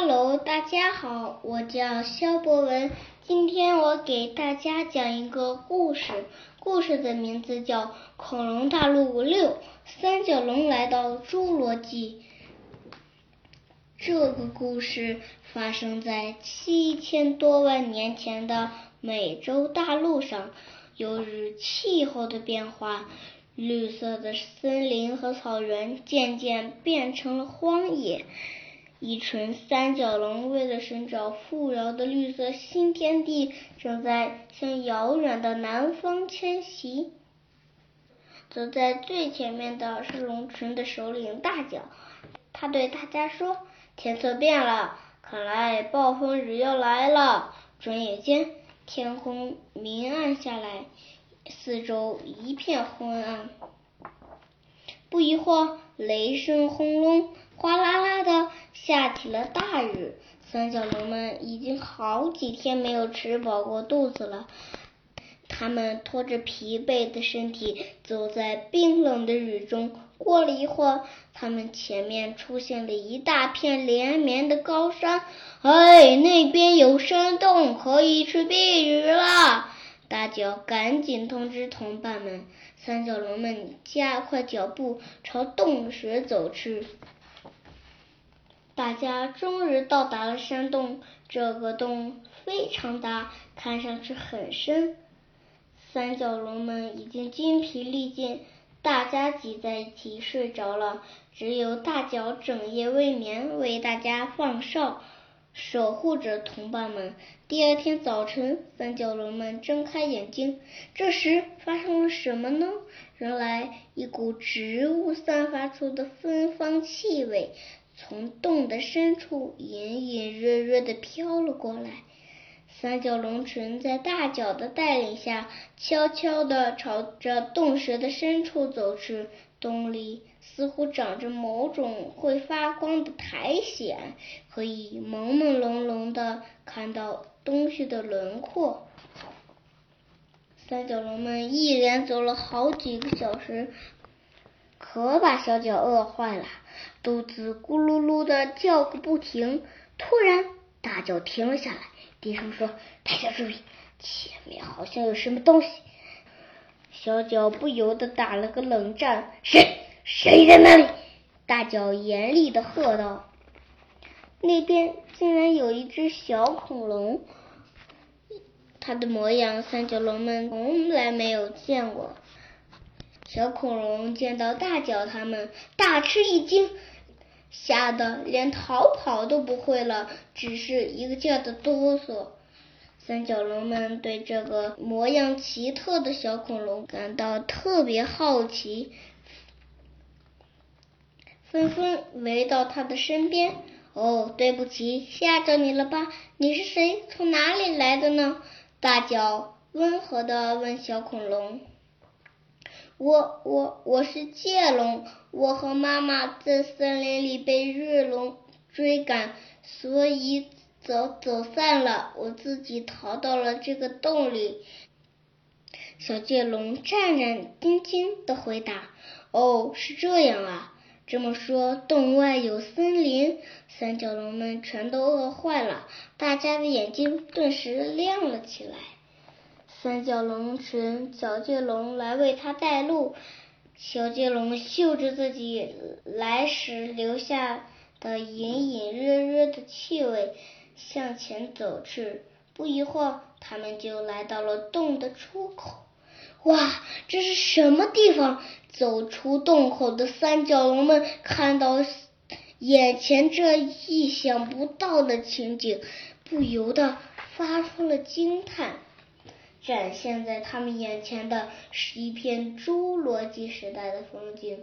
Hello，大家好，我叫肖博文。今天我给大家讲一个故事，故事的名字叫《恐龙大陆六：三角龙来到侏罗纪》。这个故事发生在七千多万年前的美洲大陆上。由于气候的变化，绿色的森林和草原渐渐变成了荒野。一群三角龙为了寻找富饶的绿色新天地，正在向遥远的南方迁徙。走在最前面的是龙群的首领大角，他对大家说：“天色变了，看来暴风雨要来了。”转眼间，天空明暗下来，四周一片昏暗。不一会儿，雷声轰隆，哗啦啦的。下起了大雨，三角龙们已经好几天没有吃饱过肚子了。他们拖着疲惫的身体走在冰冷的雨中。过了一会儿，他们前面出现了一大片连绵的高山。哎，那边有山洞，可以去避雨了！大脚赶紧通知同伴们。三角龙们加快脚步朝洞穴走去。大家终于到达了山洞，这个洞非常大，看上去很深。三角龙们已经筋疲力尽，大家挤在一起睡着了，只有大脚整夜未眠，为大家放哨，守护着同伴们。第二天早晨，三角龙们睁开眼睛，这时发生了什么呢？原来，一股植物散发出的芬芳气味。从洞的深处隐隐约约的飘了过来，三角龙群在大脚的带领下，悄悄地朝着洞穴的深处走去。洞里似乎长着某种会发光的苔藓，可以朦朦胧胧的看到东西的轮廓。三角龙们一连走了好几个小时。可把小脚饿坏了，肚子咕噜噜的叫个不停。突然，大脚停了下来，低声说：“大家注意，前面好像有什么东西。”小脚不由得打了个冷战：“谁？谁在那里？”大脚严厉的喝道：“那边竟然有一只小恐龙，它的模样三角龙们从来没有见过。”小恐龙见到大脚，他们大吃一惊，吓得连逃跑都不会了，只是一个劲的哆嗦。三角龙们对这个模样奇特的小恐龙感到特别好奇，纷纷围到它的身边。哦，对不起，吓着你了吧？你是谁？从哪里来的呢？大脚温和的问小恐龙。我我我是剑龙，我和妈妈在森林里被瑞龙追赶，所以走走散了，我自己逃到了这个洞里。小剑龙战战兢兢的回答：“哦，是这样啊。”这么说，洞外有森林，三角龙们全都饿坏了，大家的眼睛顿时亮了起来。三角龙神小剑龙来为他带路，小剑龙嗅着自己来时留下的隐隐约约的气味，向前走去。不一会儿，他们就来到了洞的出口。哇，这是什么地方？走出洞口的三角龙们看到眼前这意想不到的情景，不由得发出了惊叹。展现在他们眼前的是一片侏罗纪时代的风景。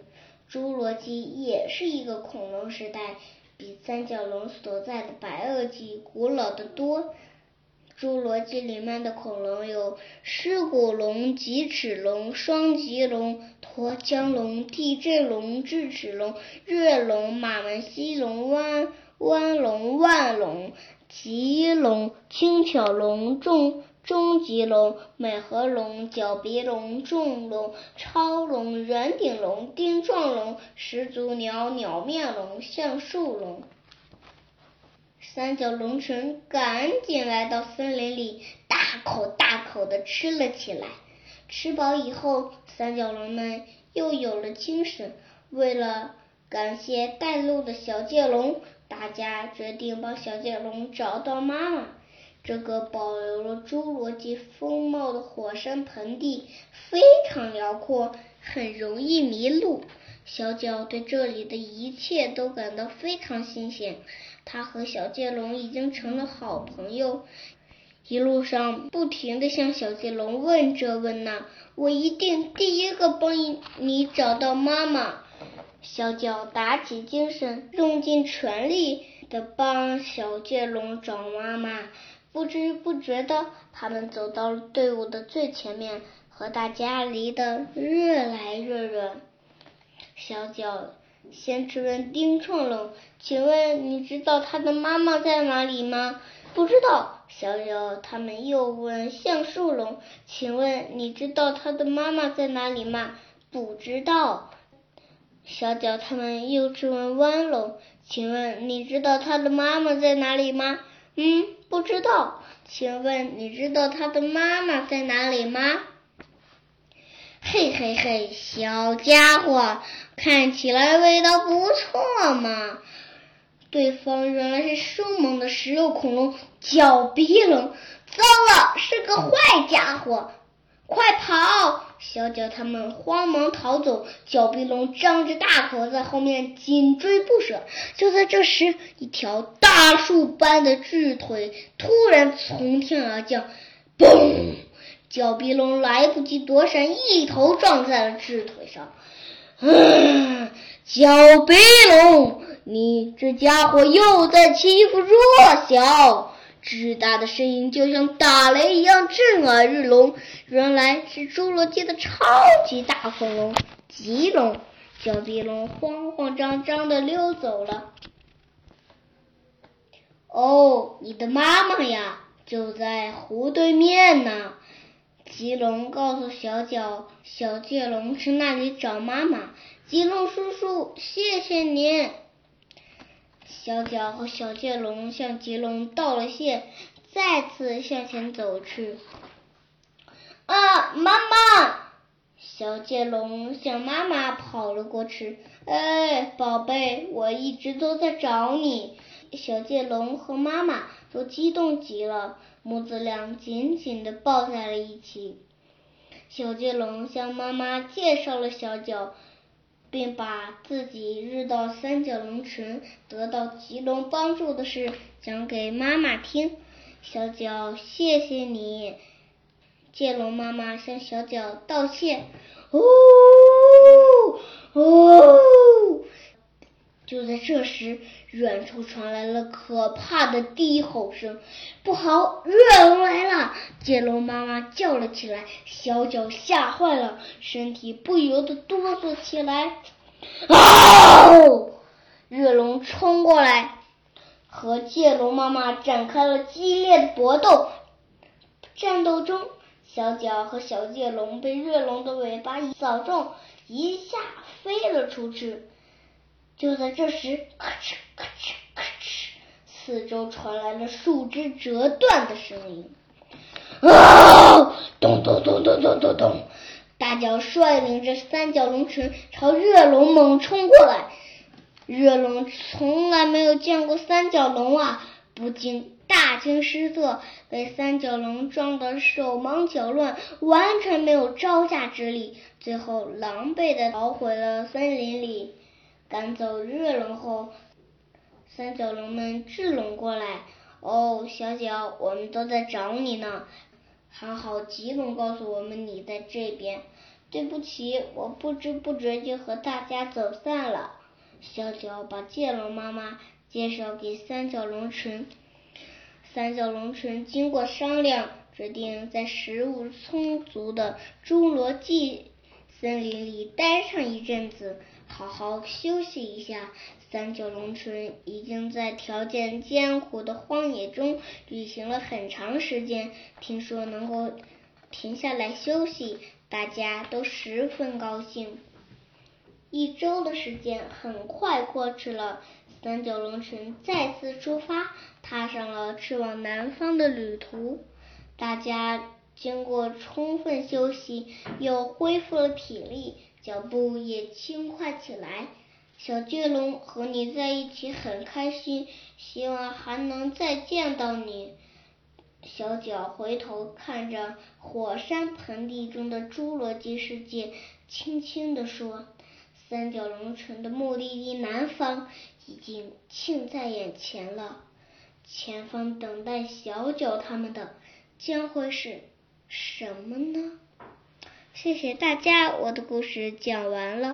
侏罗纪也是一个恐龙时代，比三角龙所在的白垩纪古老的多。侏罗纪里面的恐龙有狮骨龙、棘齿龙、双棘龙、沱江龙、地震龙、智齿龙、月龙、马门溪龙、弯弯龙、腕龙、棘龙、轻巧龙、重。中棘龙、美颌龙、角鼻龙、重龙、超龙、圆顶龙、钉状龙、始祖鸟、鸟面龙、橡树龙。三角龙群赶紧来到森林里，大口大口的吃了起来。吃饱以后，三角龙们又有了精神。为了感谢带路的小剑龙，大家决定帮小剑龙找到妈妈。这个保留了侏罗纪风貌的火山盆地非常辽阔，很容易迷路。小脚对这里的一切都感到非常新鲜，他和小剑龙已经成了好朋友。一路上不停的向小剑龙问这问那，我一定第一个帮你找到妈妈。小脚打起精神，用尽全力的帮小剑龙找妈妈。不知不觉的，他们走到了队伍的最前面，和大家离得越来越远。小脚先质问丁创龙：“请问你知道他的妈妈在哪里吗？”“不知道。”小脚他们又问橡树龙：“请问你知道他的妈妈在哪里吗？”“不知道。”小脚他们又质问弯龙：“请问你知道他的妈妈在哪里吗？”“嗯。”不知道，请问你知道他的妈妈在哪里吗？嘿嘿嘿，小家伙，看起来味道不错嘛。对方原来是凶猛的食肉恐龙角鼻龙，糟了，是个坏家伙，快跑！小脚他们慌忙逃走，角鼻龙张着大口在后面紧追不舍。就在这时，一条大树般的巨腿突然从天而降，嘣！角鼻龙来不及躲闪，一头撞在了巨腿上。嗯，角鼻龙，你这家伙又在欺负弱小！巨大的声音就像打雷一样震耳欲聋，原来是侏罗纪的超级大恐龙棘龙。小鼻龙慌慌张张的溜走了。哦，你的妈妈呀，就在湖对面呢。棘龙告诉小角，小剑龙去那里找妈妈。棘龙叔叔，谢谢您。小脚和小剑龙向棘龙道了谢，再次向前走去。啊，妈妈！小剑龙向妈妈跑了过去。哎，宝贝，我一直都在找你。小剑龙和妈妈都激动极了，母子俩紧紧的抱在了一起。小剑龙向妈妈介绍了小脚。并把自己遇到三角龙群、得到棘龙帮助的事讲给妈妈听。小脚，谢谢你！剑龙妈妈向小脚道歉。哦，哦！就在这时，远处传来了可怕的低吼声。不好，热龙来了！剑龙妈妈叫了起来。小脚吓坏了，身体不由得哆嗦起来。啊！热龙冲过来，和剑龙妈妈展开了激烈的搏斗。战斗中，小脚和小剑龙被热龙的尾巴扫中，一下飞了出去。就在这时，咔哧咔哧咔哧，四周传来了树枝折断的声音。啊！咚咚咚咚咚咚咚！大脚率领着三角龙群朝热龙猛冲过来。热龙从来没有见过三角龙啊，不禁大惊失色，被三角龙撞得手忙脚乱，完全没有招架之力。最后狼狈的逃回了森林里。赶走热龙后，三角龙们聚拢过来。哦，小脚，我们都在找你呢。还好，吉龙告诉我们你在这边。对不起，我不知不觉就和大家走散了。小脚把剑龙妈妈介绍给三角龙群。三角龙群经过商量，决定在食物充足的侏罗纪森林里待上一阵子。好好休息一下。三角龙群已经在条件艰苦的荒野中旅行了很长时间，听说能够停下来休息，大家都十分高兴。一周的时间很快过去了，三角龙群再次出发，踏上了去往南方的旅途。大家经过充分休息，又恢复了体力，脚步也轻快起来。小巨龙和你在一起很开心，希望还能再见到你。小脚回头看着火山盆地中的侏罗纪世界，轻轻地说：“三角龙城的目的地南方已经近在眼前了，前方等待小脚他们的将会是什么呢？”谢谢大家，我的故事讲完了。